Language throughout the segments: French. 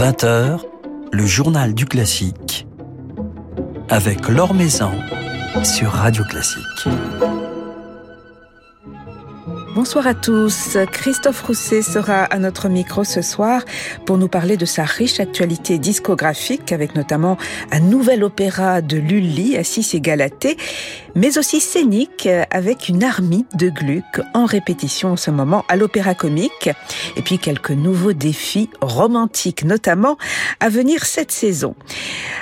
20h, le journal du classique avec Laure Maison sur Radio Classique. Bonsoir à tous. Christophe Rousset sera à notre micro ce soir pour nous parler de sa riche actualité discographique avec notamment un nouvel opéra de Lully, Assis et Galatée, mais aussi scénique avec une armée de Gluck en répétition en ce moment à l'opéra comique et puis quelques nouveaux défis romantiques notamment à venir cette saison.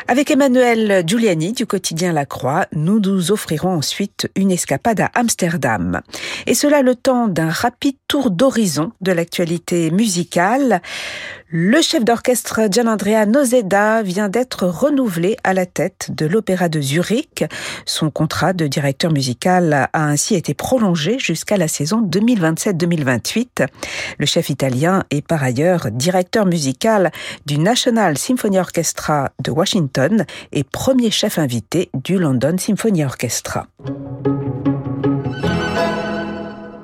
Avec Emmanuel Giuliani du quotidien La Croix, nous nous offrirons ensuite une escapade à Amsterdam. Et cela le temps d'un rapide tour d'horizon de l'actualité musicale. Le chef d'orchestre Gianandrea Nozeda vient d'être renouvelé à la tête de l'Opéra de Zurich. Son contrat de directeur musical a ainsi été prolongé jusqu'à la saison 2027-2028. Le chef italien est par ailleurs directeur musical du National Symphony Orchestra de Washington et premier chef invité du London Symphony Orchestra.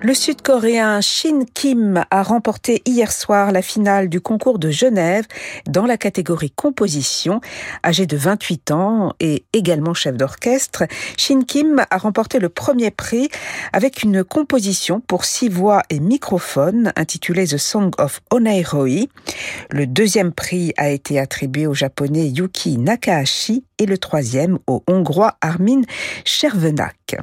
Le Sud-Coréen Shin Kim a remporté hier soir la finale du concours de Genève dans la catégorie composition. Âgé de 28 ans et également chef d'orchestre, Shin Kim a remporté le premier prix avec une composition pour six voix et microphone intitulée The Song of Oneiroi. Le deuxième prix a été attribué au japonais Yuki Nakahashi et le troisième au hongrois Armin Chervenak.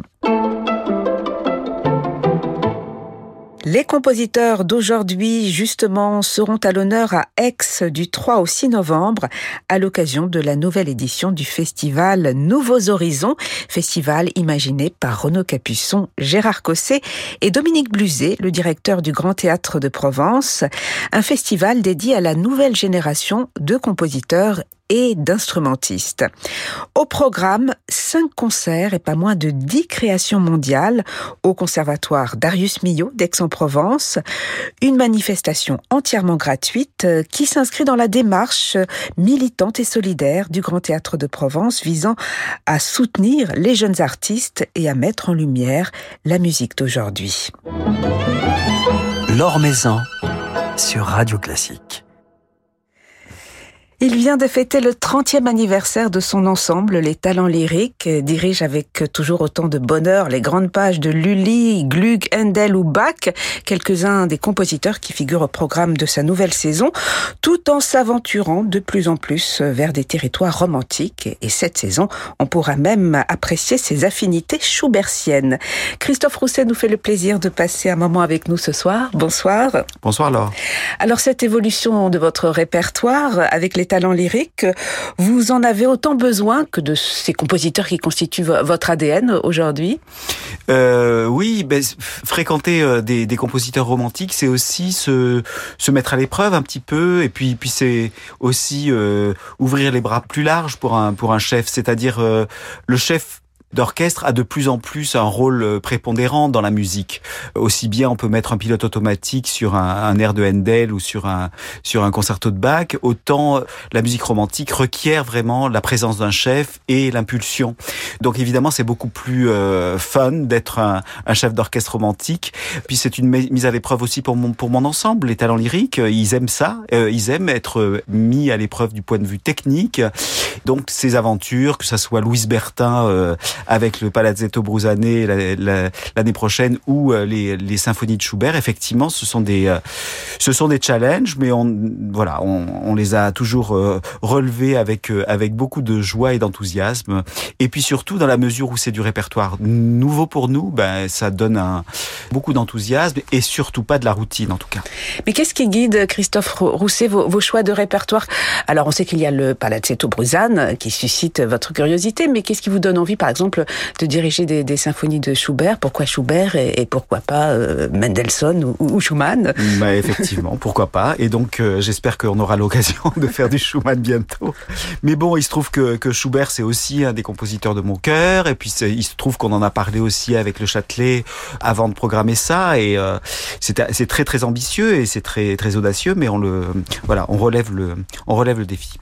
Les compositeurs d'aujourd'hui, justement, seront à l'honneur à Aix du 3 au 6 novembre à l'occasion de la nouvelle édition du festival Nouveaux Horizons, festival imaginé par Renaud Capuçon, Gérard Cosset et Dominique Bluzet, le directeur du Grand Théâtre de Provence, un festival dédié à la nouvelle génération de compositeurs et d'instrumentistes. Au programme, cinq concerts et pas moins de dix créations mondiales au conservatoire Darius Milhaud d'Aix-en-Provence. Une manifestation entièrement gratuite euh, qui s'inscrit dans la démarche militante et solidaire du Grand Théâtre de Provence visant à soutenir les jeunes artistes et à mettre en lumière la musique d'aujourd'hui. Maison sur Radio Classique. Il vient de fêter le 30e anniversaire de son ensemble, Les Talents Lyriques, dirige avec toujours autant de bonheur les grandes pages de Lully, Gluck, Handel ou Bach, quelques-uns des compositeurs qui figurent au programme de sa nouvelle saison, tout en s'aventurant de plus en plus vers des territoires romantiques. Et cette saison, on pourra même apprécier ses affinités schubertiennes. Christophe Rousset nous fait le plaisir de passer un moment avec nous ce soir. Bonsoir. Bonsoir Laure. Alors cette évolution de votre répertoire avec les talent lyrique, vous en avez autant besoin que de ces compositeurs qui constituent votre ADN aujourd'hui? Euh, Oui, ben, fréquenter euh, des, compositeurs romantiques, c'est aussi se, se mettre à l'épreuve un petit peu, et puis, puis c'est aussi euh, ouvrir les bras plus larges pour un, pour un chef, c'est-à-dire le chef d'orchestre a de plus en plus un rôle euh, prépondérant dans la musique. Aussi bien on peut mettre un pilote automatique sur un, air de Handel ou sur un sur un concerto de Bach, autant euh, la musique romantique requiert vraiment la présence d'un chef et l'impulsion. Donc évidemment c'est beaucoup plus euh, fun d'être un, chef d'orchestre romantique. Puis c'est une mise à l'épreuve aussi pour mon pour mon ensemble. Les talents lyriques, ils aiment ça, ils aiment être mis à l'épreuve du point de vue technique. Donc ces aventures, que ça soit Louise Bertin euh, avec le Palazzetto Brusané l'année prochaine ou euh, les, les, symphonies de Schubert. Effectivement, ce sont des, euh, ce sont des challenges, mais on, voilà, on, on les a toujours euh, relevés avec, avec beaucoup de joie et d'enthousiasme. Et puis surtout, dans la mesure où c'est du répertoire nouveau pour nous, ben, ça donne un, beaucoup d'enthousiasme et surtout pas de la routine en tout cas. Mais qu'est-ce qui guide, Christophe Rousset, vos, vos choix de répertoire? Alors, on sait qu'il y a le Palazzetto Bruzane qui suscite votre curiosité, mais qu'est-ce qui vous donne envie, par exemple, de diriger des, symphonies de Schubert? Pourquoi Schubert et, pourquoi pas euh, Mendelssohn ou, ou Schumann? Bah, Effectivement, pourquoi pas. Et donc, euh, j'espère qu'on aura l'occasion de faire du Schumann bientôt. Mais bon, il se trouve que, Schubert, c'est aussi un des compositeurs de mon cœur. Et puis, il se trouve qu'on en a parlé aussi avec le Châtelet avant de programmer ça. Et euh, c'est très, très ambitieux et c'est très, très audacieux. Mais on le, voilà, on relève le, on relève le défi.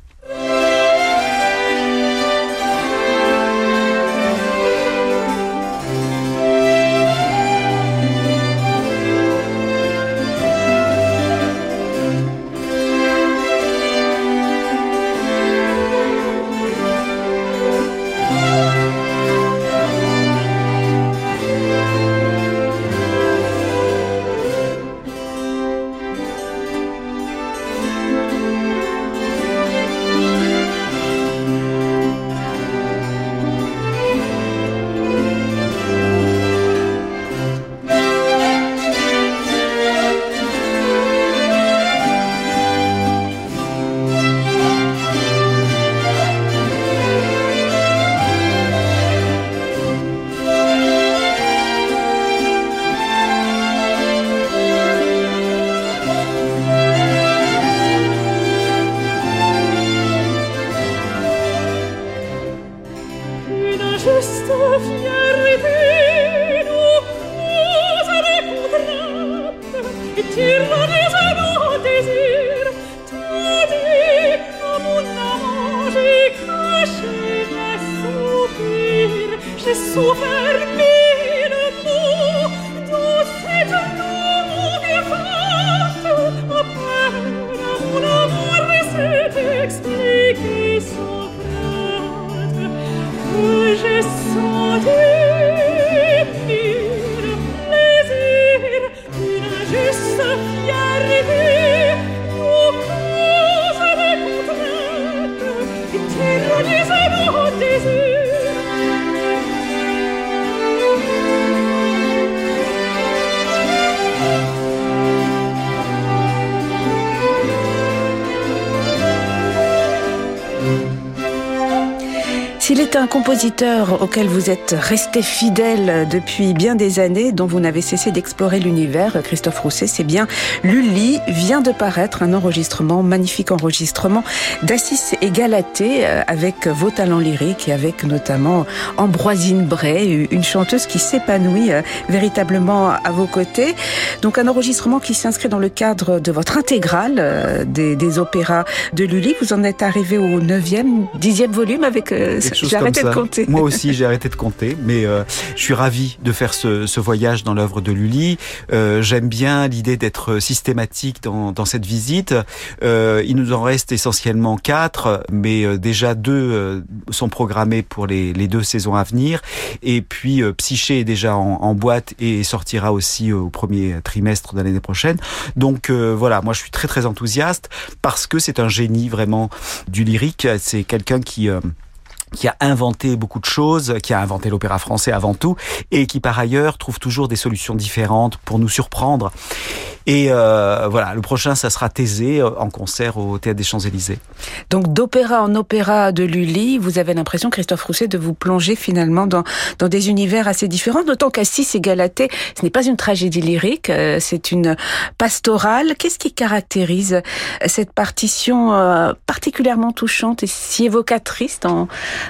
Un compositeur auquel vous êtes resté fidèle depuis bien des années, dont vous n'avez cessé d'explorer l'univers. Christophe Rousset, c'est bien Lully vient de paraître un enregistrement, magnifique enregistrement d'Assis et Galatée euh, avec vos talents lyriques et avec notamment Ambroisine Bray, une chanteuse qui s'épanouit euh, véritablement à vos côtés. Donc un enregistrement qui s'inscrit dans le cadre de votre intégrale euh, des, des opéras de Lully. Vous en êtes arrivé au 9e, 10e volume avec moi aussi, j'ai arrêté de compter, mais euh, je suis ravi de faire ce, ce voyage dans l'œuvre de Lully. Euh, J'aime bien l'idée d'être systématique dans, dans, cette visite. Euh, il nous en reste essentiellement quatre, mais euh, déjà deux euh, sont programmés pour les, les, deux saisons à venir. Et puis Psyché est déjà en, en, boîte et sortira aussi au premier trimestre de l'année prochaine. Donc voilà, moi je suis très très enthousiaste parce que c'est un génie vraiment du lyrique. C'est quelqu'un qui qui a inventé beaucoup de choses, qui a inventé l'opéra français avant tout, et qui par ailleurs trouve toujours des solutions différentes pour nous surprendre. Et euh, voilà, le prochain, ça sera Thésée euh, en concert au Théâtre des Champs-Élysées. Donc d'opéra en opéra de Lully, vous avez l'impression, Christophe Rousset, de vous plonger finalement dans, dans des univers assez différents, d'autant qu'Assis et Galatée, ce n'est pas une tragédie lyrique, euh, c'est une pastorale. Qu'est-ce qui caractérise cette partition particulièrement touchante et si évocatrice dans,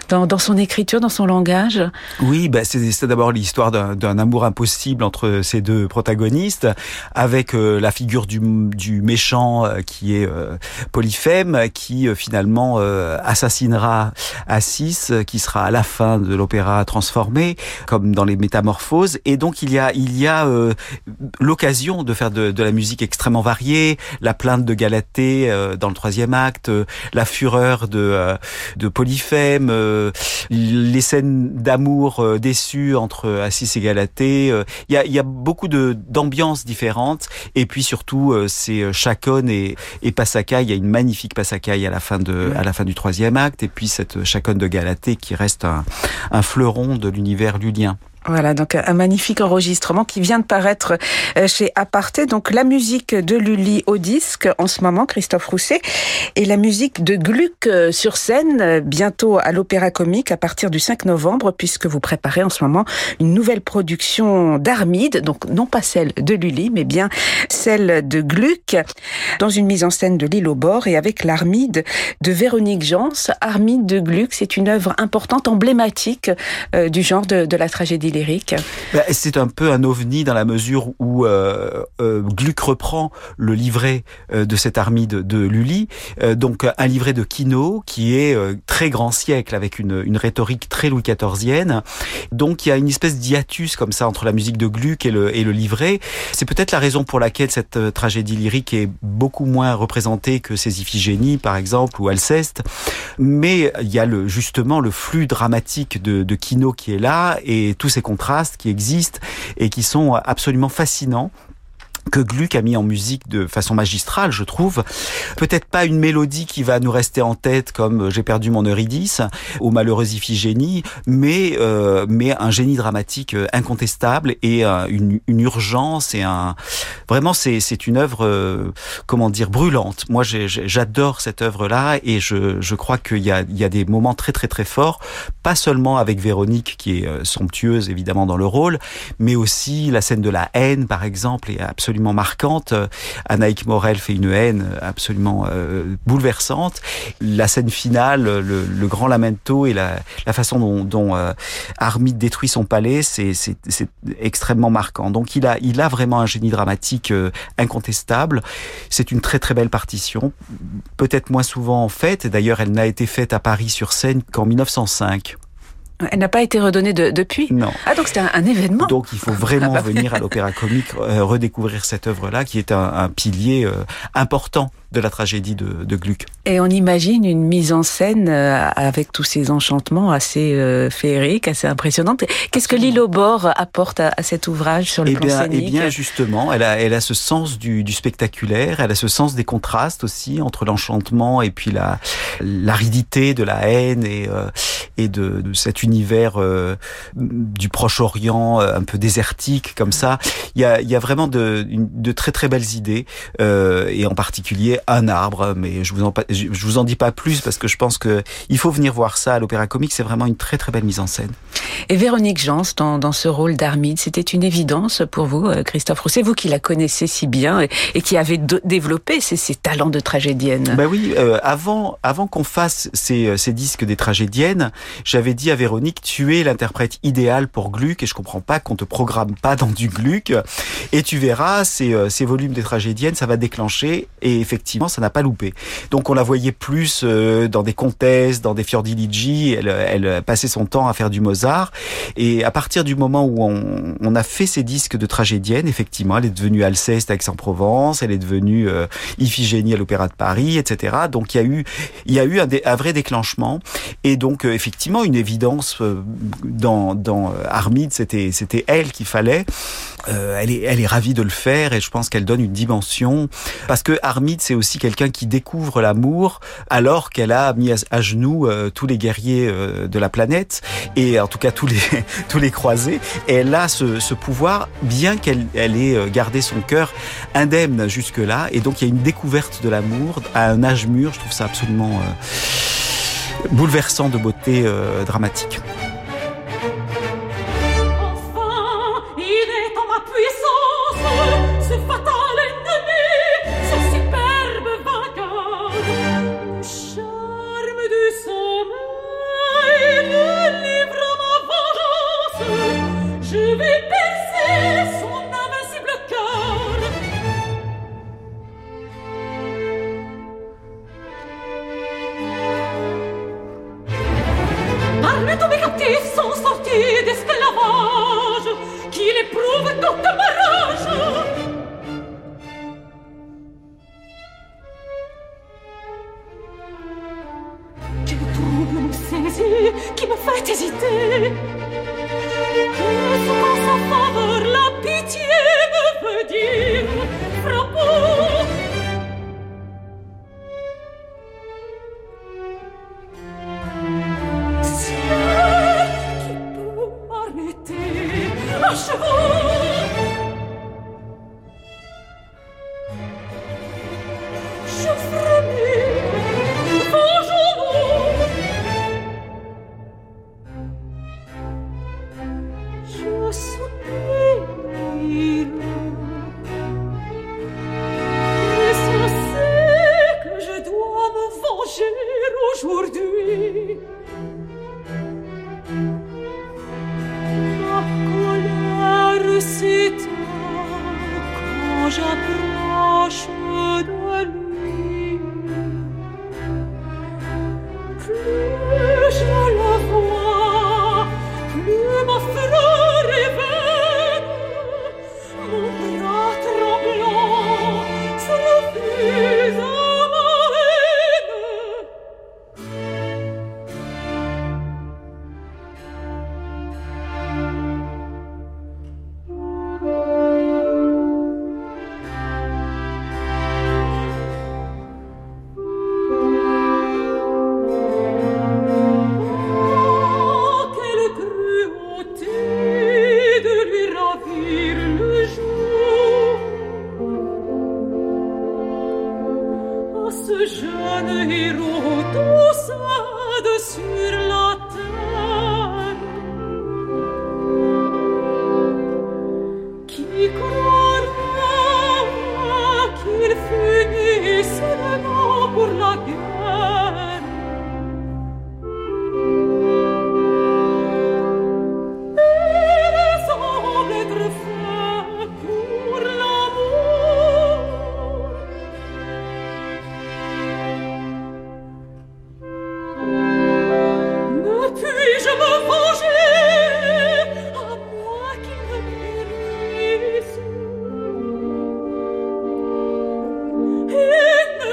dans, dans son écriture, dans son langage? Oui, bah c'est d'abord l'histoire d'un amour impossible entre ces deux protagonistes, avec la figure du, du méchant euh, qui est euh, Polyphème, qui euh, finalement assassinera Assis, qui sera à la fin de l'opéra transformé, comme dans les Métamorphoses. Et donc il y a, il y a l'occasion de faire de, de, la musique extrêmement variée, la plainte de Galatée dans le troisième acte, la fureur de, de Polyphème, les scènes d'amour déçues entre Assis et Galatée. Il y a, il y a beaucoup d'ambiances différentes et puis surtout, euh, c'est euh, Chaconne et, et Passacaille. Il y a une magnifique Passacaille à la fin de, à la fin du troisième acte. Et puis cette Chaconne de Galatée qui reste un, un fleuron de l'univers lulien. Voilà, donc un magnifique enregistrement qui vient de paraître euh, chez Aparté. Donc la musique de Lully au disque en ce moment, Christophe Rousset, et la musique de Gluck euh, sur scène euh, bientôt à l'Opéra Comique à partir du 5 novembre, puisque vous préparez en ce moment une nouvelle production d'Armide, donc non pas celle de Lully, mais bien celle de Gluck, dans une mise en scène de l'île au bord et avec l'Armide de Véronique Jans. Armide de Gluck, c'est une œuvre importante, emblématique du genre de, de la tragédie bah, c'est un peu un ovni dans la mesure où euh, euh, Gluck reprend le livret euh, de cette armide de, Lully, donc un livret de Quino qui est très grand siècle avec une, rhétorique très Louis XIVienne. Donc il y a une espèce d'hiatus comme ça entre la musique de Gluck et le, et le livret. C'est peut-être la raison pour laquelle cette tragédie lyrique est beaucoup moins représentée que ses Iphigénies par exemple ou Alceste. Mais il y a justement le flux dramatique de, de Quino qui est là et tous contrastes qui existent et qui sont absolument fascinants que Gluck a mis en musique de façon magistrale, je trouve. Peut-être pas une mélodie qui va nous rester en tête comme euh, J'ai perdu mon Eurydice ou Malheureuse Iphigénie, mais euh, mais un génie dramatique euh, incontestable et euh, une, une, urgence et un vraiment c'est c'est une œuvre euh, comment dire brûlante. Moi j'adore cette œuvre là et je je crois qu'il y a il y a des moments très très très forts, pas seulement avec Véronique qui est somptueuse évidemment dans le rôle, mais aussi la scène de la haine par exemple est absolument absolument marquantes. Anaïk Morel fait une haine absolument bouleversante. La scène finale, le, grand lamento et la, la façon dont, dont Armide détruit son palais, c'est extrêmement marquant. Donc il a, il a vraiment un génie dramatique incontestable. C'est une très très belle partition, peut-être moins souvent en fait. D'ailleurs, elle n'a été faite à Paris sur scène qu'en 1905. Elle n'a pas été redonnée depuis Non. Ah, donc c'était un, événement Donc il faut vraiment ah, bah venir à l'Opéra Comique, euh, redécouvrir cette œuvre-là, qui est un, pilier euh, important de la tragédie de, de, Gluck. Et on imagine une mise en scène euh, avec tous ces enchantements assez euh, féeriques, assez impressionnantes. Qu'est-ce que Lilo Bord apporte à, cet ouvrage sur le eh plan bien, scénique Eh bien, justement, elle a, elle a ce sens du, du spectaculaire, elle a ce sens des contrastes aussi entre l'enchantement et puis la l'aridité de la haine et euh, et de, de, cet univers du Proche-Orient un peu désertique comme ça. Il y a, il y a vraiment de, de très très belles idées et en particulier un arbre, mais je vous en je vous en dis pas plus parce que je pense que il faut venir voir ça à l'Opéra Comique. C'est vraiment une très très belle mise en scène. Et Véronique Jans dans, dans ce rôle d'Armide, c'était une évidence pour vous, euh, Christophe Rousset, vous qui la connaissez si bien et, qui avez développé ces, ces, talents de tragédienne. Ben oui, euh, avant avant qu'on fasse ces, euh, ces disques des tragédiennes, j'avais dit à Véronique, tu es l'interprète idéal pour Gluck et je comprends pas qu'on te programme pas dans du Gluck. Et tu verras, ces, ces volumes des tragédiennes, ça va déclencher et effectivement ça n'a pas loupé. Donc on la voyait plus euh, dans des comtesses, dans des Fiordiligi, elle, elle passait son temps à faire du Mozart. Et à partir du moment où on, a fait ces disques de tragédienne, effectivement, elle est devenue Alceste à Aix-en-Provence, elle est devenue euh, Iphigénie à l'Opéra de Paris, etc. Donc il y a eu, un, vrai déclenchement. Et donc euh, effectivement une évidence euh, dans, Armide, c'était elle qu'il fallait. Elle est elle est ravie de le faire et je pense qu'elle donne une dimension parce que Armide c'est aussi quelqu'un qui découvre l'amour alors qu'elle a mis à, genoux euh, tous les guerriers euh, de la planète et en tout cas tous les tous les croisés. Et elle a ce, ce pouvoir, bien qu'elle elle ait euh, gardé son cœur indemne jusque là. Et donc il y a une découverte de l'amour à un âge mûr. Je trouve ça absolument bouleversant de beauté dramatique.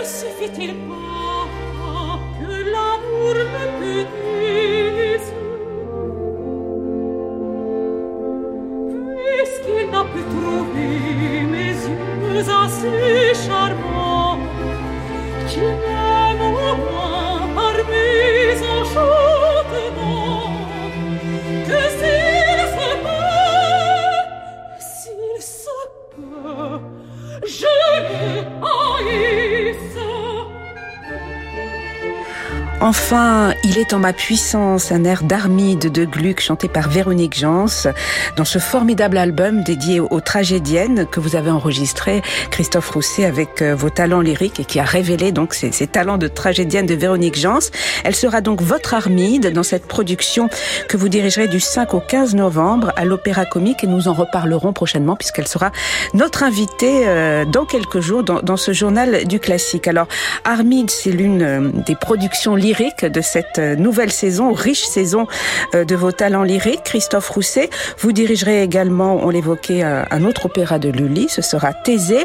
suffit il pas que l'amour me peut est en ma puissance, un air d'Armide de Gluck chanté par Véronique Jans dans ce formidable album dédié aux tragédiennes que vous avez enregistré, Christophe Rousset, avec euh, vos talents lyriques et qui a révélé donc ces, talents de tragédienne de Véronique Jans. Elle sera donc votre Armide dans cette production que vous dirigerez du 5 au 15 novembre à l'Opéra Comique et nous en reparlerons prochainement puisqu'elle sera notre invitée euh, dans quelques jours dans, ce journal du classique. Alors, Armide, c'est l'une euh, des productions lyriques de cette nouvelle saison, riche saison euh, de vos talents lyriques. Christophe Rousset, vous dirigerez également, on l'évoquait, euh, un autre opéra de Lully, ce sera Thésée,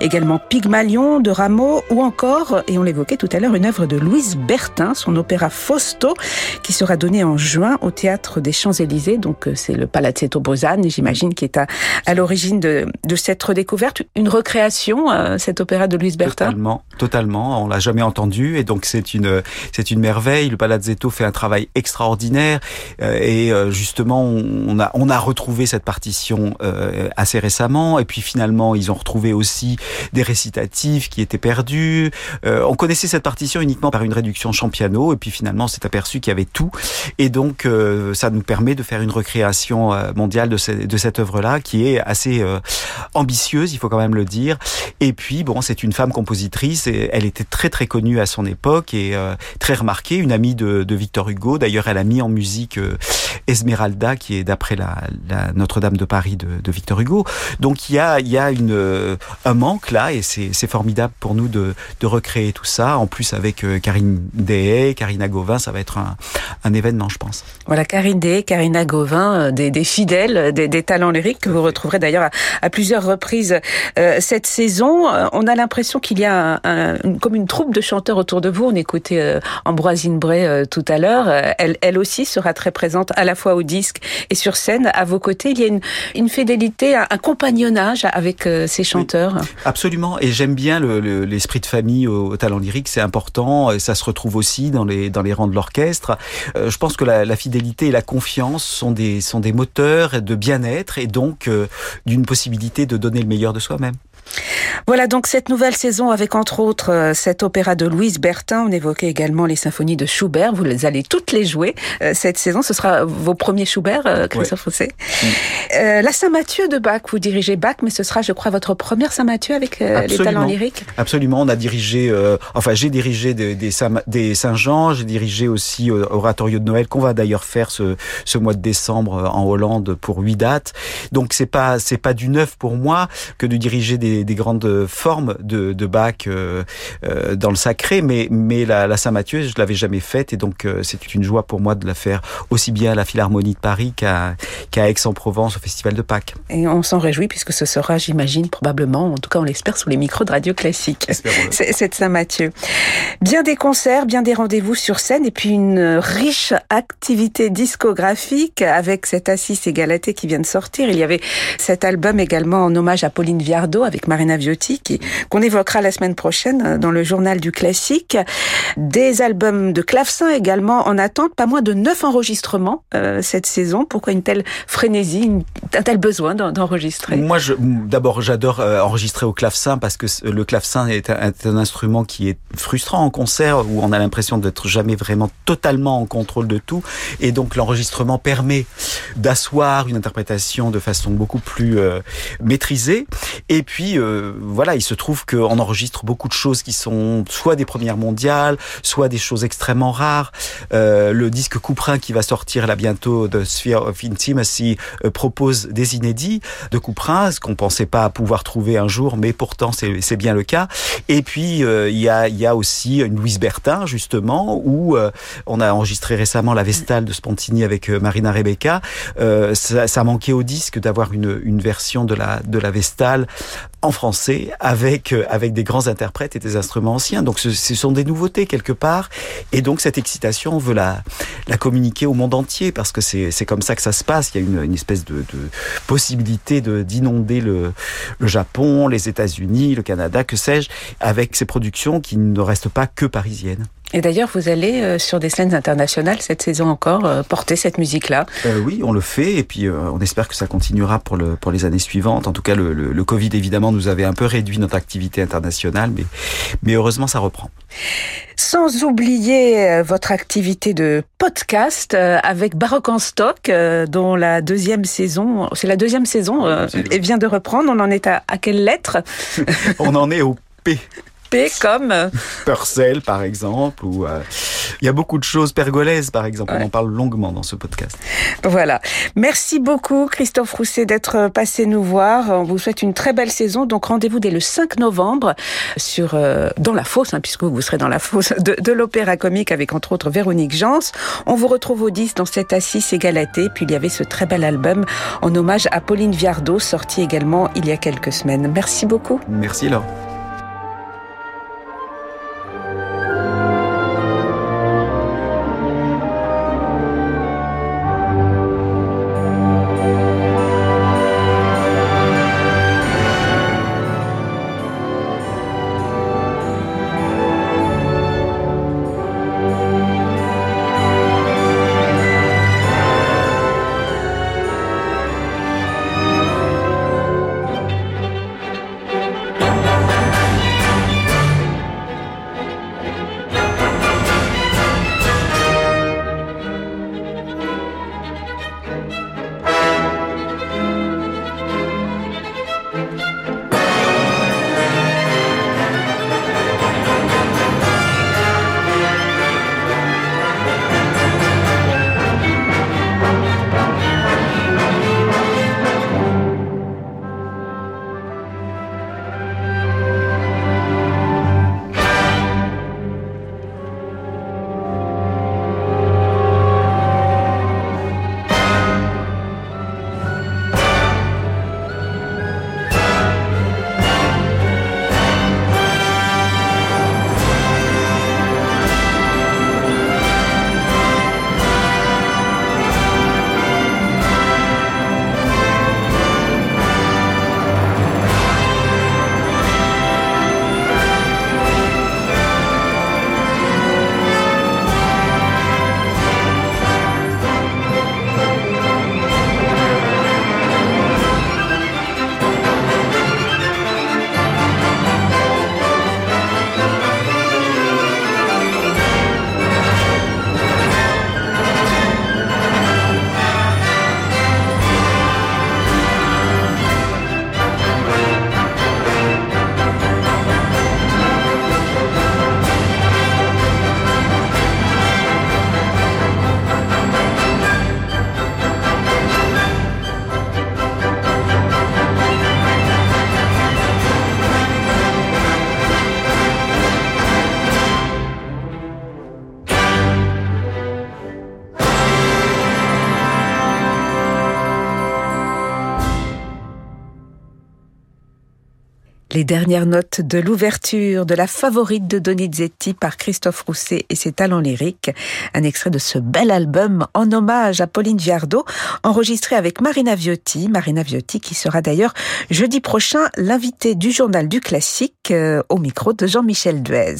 également Pygmalion de Rameau, ou encore, et on l'évoquait tout à l'heure, une œuvre de Louise Bertin, son opéra Fausto, qui sera donné en juin au Théâtre des Champs-Élysées. Donc c'est le Palazzetto Bozan, j'imagine, qui est à, l'origine de, de cette redécouverte. Une recréation, cet opéra de Louise Bertin? Totalement, totalement. On l'a jamais entendu, et donc c'est une c'est une merveille. Le Palazzetto fait un travail extraordinaire euh, et euh, justement on a retrouvé cette partition euh, assez récemment et puis finalement ils ont retrouvé aussi des récitatifs qui étaient perdus. on connaissait cette partition uniquement par une réduction champiano et puis finalement on s'est aperçu qu'il y avait tout et donc ça nous permet de faire une recréation mondiale de, de cette œuvre-là qui est assez ambitieuse, il faut quand même le dire. Et puis bon, c'est une femme compositrice et elle était très très connue à son époque et très remarquée, une amie de, de Victor Hugo. D'ailleurs, elle a mis en musique euh, Esmeralda, qui est d'après la, la Notre-Dame de Paris de, de, Victor Hugo. Donc il y a, il y a une, euh, un manque là, et c'est formidable pour nous de, de recréer tout ça. En plus avec euh, Karine Dehay, Karina Gauvin, ça va être un, un événement, je pense. Voilà, Karine Dehay, Karina Gauvin, des, des fidèles, des, des, talents lyriques que vous retrouverez d'ailleurs à, à, plusieurs reprises euh, cette saison. On a l'impression qu'il y a un, un, comme une troupe de chanteurs autour de vous. On écoutait Ambroisine Bray euh, tout à l'heure. Euh, elle, elle aussi sera très présente à la fois au disque et sur scène. À vos côtés, il y a une, une fidélité, un, compagnonnage avec euh, ces chanteurs. absolument. Et j'aime bien l'esprit le, de famille au, talent lyrique. C'est important. Et ça se retrouve aussi dans les, dans les rangs de l'orchestre. je pense que la, la, fidélité et la confiance sont des, sont des moteurs de bien-être et donc d'une possibilité de donner le meilleur de soi-même. Voilà donc cette nouvelle saison avec entre autres euh, cet opéra de Louise Bertin. On évoquait également les symphonies de Schubert. Vous allez toutes les jouer euh, cette saison. Ce sera vos premiers Schubert, euh, Christophe ouais. Mm. la Saint-Mathieu de Bach, vous dirigez Bach, mais ce sera, je crois, votre première Saint-Mathieu avec les talents lyriques. Absolument. On a dirigé, enfin, j'ai dirigé des, des, des Saint-Jean, j'ai dirigé aussi Oratorio de Noël qu'on va d'ailleurs faire ce, ce mois de décembre en Hollande pour huit dates. Donc c'est pas c'est pas du neuf pour moi que de diriger des des, grandes formes de, de Bach euh, euh, dans le sacré, mais, mais la, la Saint-Mathieu, je l'avais jamais faite et donc euh, c'est une joie pour moi de la faire aussi bien à la Philharmonie de Paris qu'à qu'à Aix-en-Provence au Festival de Pâques. Et on s'en réjouit puisque ce sera, j'imagine, probablement, en tout cas on l'espère, sous les micros de Radio Classique, cette Saint-Mathieu. Bien des concerts, bien des rendez-vous sur scène et puis une riche activité discographique avec cet Assis et Galatée qui vient de sortir. Il y avait cet album également en hommage à Pauline Viardot avec Marina Viotti, qu'on évoquera la semaine prochaine euh, dans le journal du classique. Des albums de clavecin également en attente, pas moins de neuf enregistrements euh, cette saison. Pourquoi une telle frénésie, un tel besoin d'enregistrer? Moi, d'abord, j'adore euh, enregistrer au clavecin parce que le clavecin est un, instrument qui est frustrant en concert où on a l'impression d'être jamais vraiment totalement en contrôle de tout. Et donc, l'enregistrement permet d'asseoir une interprétation de façon beaucoup plus maîtrisée. Et puis, euh, voilà, il se trouve qu'on enregistre beaucoup de choses qui sont soit des premières mondiales, soit des choses extrêmement rares. Euh, le disque Couperin qui va sortir là bientôt de Sphere of Intimacy euh, propose des inédits de Couperin, ce qu'on pensait pas pouvoir trouver un jour, mais pourtant c'est bien le cas. Et puis euh, il y, a, y a aussi une Louise Bertin justement où euh, on a enregistré récemment la Vestale de Spontini avec Marina Rebecca. ça, ça manquait au disque d'avoir une, une version de la de la Vestale en français avec euh, avec des grands interprètes et des instruments anciens. Donc ce, sont des nouveautés quelque part et donc cette excitation on veut la la communiquer au monde entier parce que c'est comme ça que ça se passe. Il y a une, une espèce de, de possibilité de d'inonder le le Japon, les États-Unis, le Canada, que sais-je, avec ces productions qui ne restent pas que parisiennes. Et d'ailleurs, vous allez euh, sur des scènes internationales cette saison encore euh, porter cette musique-là. Euh, oui, on le fait et puis on espère que ça continuera pour le pour les années suivantes. En tout cas, le, le, le, Covid évidemment nous avait un peu réduit notre activité internationale, mais mais heureusement ça reprend. Sans oublier votre activité de podcast avec Baroque en stock, dont la deuxième saison, c'est la deuxième saison, et vient de reprendre. On en est à, à quelle lettre? On en est au P. P comme Purcell par exemple ou euh, il y a beaucoup de choses pergolaises par exemple ouais. on en parle longuement dans ce podcast. Voilà. Merci beaucoup Christophe Rousset d'être passé nous voir. On vous souhaite une très belle saison donc rendez-vous dès le 5 novembre sur euh, dans la fosse hein, puisque vous serez dans la fosse de, de l'opéra comique avec entre autres Véronique Jans. On vous retrouve au 10 dans cette assise et Galatée puis il y avait ce très bel album en hommage à Pauline Viardot sorti également il y a quelques semaines. Merci beaucoup. Merci Laure. Les dernières notes de l'ouverture de la favorite de Donizetti par Christophe Rousset et ses talents lyriques. Un extrait de ce bel album en hommage à Pauline Viardot, enregistré avec Marina Viotti. Marina Viotti qui sera d'ailleurs jeudi prochain l'invité du journal du classique euh, au micro de Jean-Michel Duez.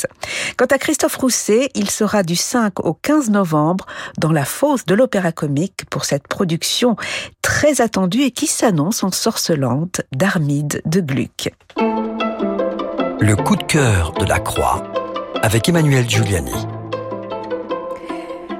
Quant à Christophe Rousset, il sera du 5 au 15 novembre dans la fosse de l'Opéra Comique pour cette production très attendue et qui s'annonce en sorcelante d'Armide de Gluck. Le coup de cœur de la Croix avec Emmanuel Giuliani.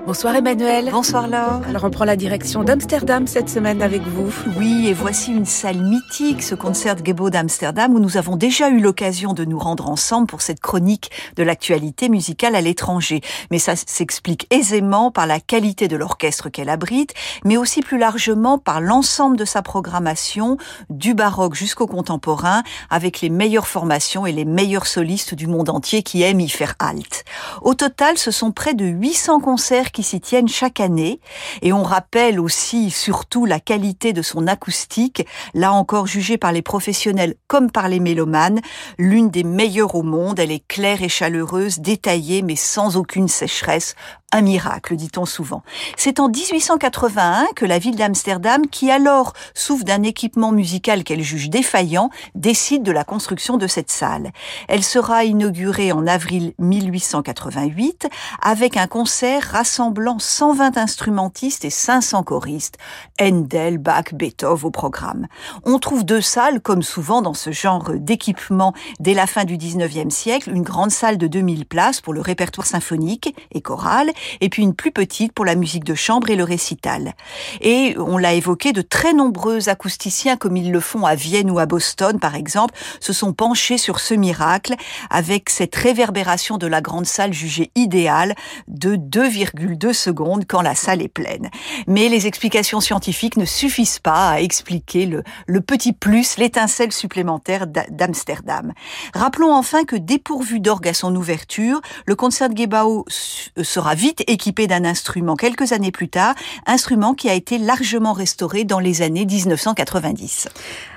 Bonsoir Emmanuel. Bonsoir Laure. Alors on prend la direction d'Amsterdam cette semaine avec vous. Oui, et voici une salle mythique, ce concert Gebo d'Amsterdam, où nous avons déjà eu l'occasion de nous rendre ensemble pour cette chronique de l'actualité musicale à l'étranger. Mais ça s'explique aisément par la qualité de l'orchestre qu'elle abrite, mais aussi plus largement par l'ensemble de sa programmation, du baroque jusqu'au contemporain, avec les meilleures formations et les meilleurs solistes du monde entier qui aiment y faire halte. Au total, ce sont près de 800 concerts qui s'y tiennent chaque année. Et on rappelle aussi, surtout, la qualité de son acoustique, là encore jugée par les professionnels comme par les mélomanes, l'une des meilleures au monde. Elle est claire et chaleureuse, détaillée, mais sans aucune sécheresse, un miracle, dit-on souvent. C'est en 1881 que la ville d'Amsterdam, qui alors souffre d'un équipement musical qu'elle juge défaillant, décide de la construction de cette salle. Elle sera inaugurée en avril 1888 avec un concert rassemblant 120 instrumentistes et 500 choristes. Handel, Bach, Beethoven au programme. On trouve deux salles, comme souvent dans ce genre d'équipement dès la fin du 19e siècle, une grande salle de 2000 places pour le répertoire symphonique et choral et puis une plus petite pour la musique de chambre et le récital. Et on l'a évoqué, de très nombreux acousticiens, comme ils le font à Vienne ou à Boston par exemple, se sont penchés sur ce miracle avec cette réverbération de la grande salle jugée idéale de 2,2 secondes quand la salle est pleine. Mais les explications scientifiques ne suffisent pas à expliquer le, petit plus, l'étincelle supplémentaire d'Amsterdam. Rappelons enfin que dépourvu d'orgue à son ouverture, le concert de Gebao sera vite équipé d'un instrument quelques années plus tard, instrument qui a été largement restauré dans les années 1990.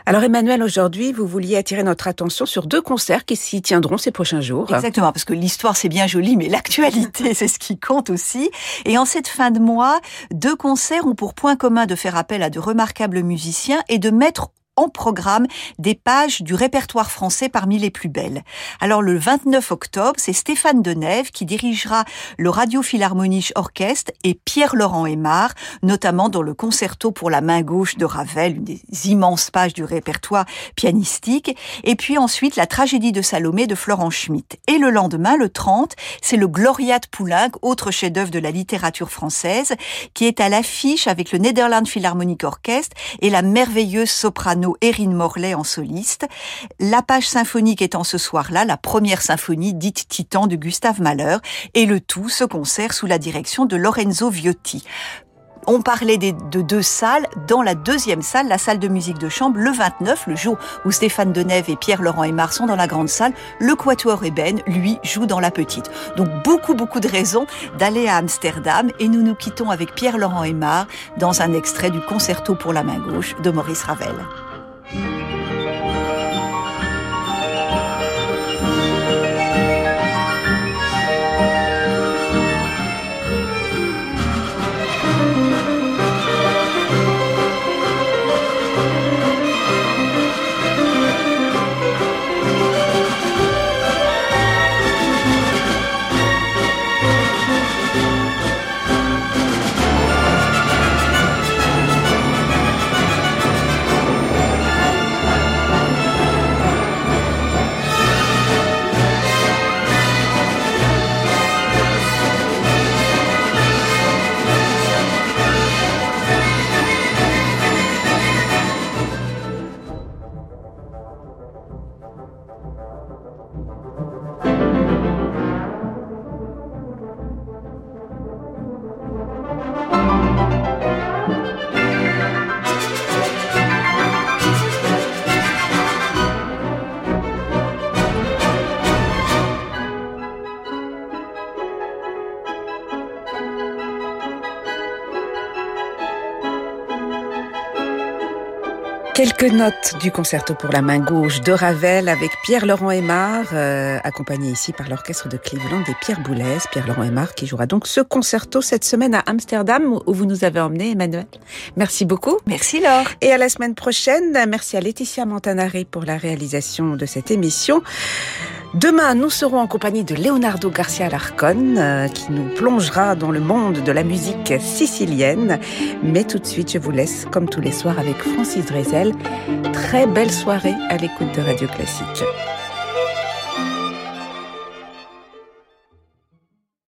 Alors Emmanuel, aujourd'hui, vous vouliez attirer notre attention sur deux concerts qui s'y tiendront ces prochains jours. Exactement, parce que l'histoire c'est bien joli, mais l'actualité c'est ce qui compte aussi. Et en cette fin de mois, deux concerts ont pour point commun de faire appel à de remarquables musiciens et de mettre programme des pages du répertoire français parmi les plus belles. Alors le 29 octobre, c'est Stéphane Denève qui dirigera le Radio Philharmonique Orchestre et Pierre-Laurent Aymar, notamment dans le concerto pour la main gauche de Ravel, une des immenses pages du répertoire pianistique, et puis ensuite la tragédie de Salomé de Florent Schmitt. Et le lendemain, le 30, c'est le Gloria de Poulenc, autre chef-d'œuvre de la littérature française, qui est à l'affiche avec le Netherlands Philharmonic Orchestre et la merveilleuse soprano Erin Morley en soliste. La page symphonique étant ce soir-là la première symphonie dite Titan de Gustave Mahler et le tout se concert sous la direction de Lorenzo Viotti. On parlait de deux salles. Dans la deuxième salle, la salle de musique de chambre, le 29, le jour où Stéphane Denève et Pierre-Laurent Aymar sont dans la grande salle, le Quatuor Eben, lui, joue dans la petite. Donc beaucoup, beaucoup de raisons d'aller à Amsterdam et nous nous quittons avec Pierre-Laurent Aymar dans un extrait du concerto pour la main gauche de Maurice Ravel. Quelques notes du concerto pour la main gauche de Ravel avec Pierre-Laurent Aymar, euh, accompagné ici par l'orchestre de Cleveland et Pierre Boulez. Pierre-Laurent Aymar qui jouera donc ce concerto cette semaine à Amsterdam où vous nous avez emmené, Emmanuel. Merci beaucoup. Merci Laure. Et à la semaine prochaine. Merci à Laetitia Montanari pour la réalisation de cette émission. Demain, nous serons en compagnie de Leonardo Garcia Larcon, euh, qui nous plongera dans le monde de la musique sicilienne. Mais tout de suite, je vous laisse, comme tous les soirs, avec Francis Drezel. Très belle soirée à l'écoute de Radio Classique.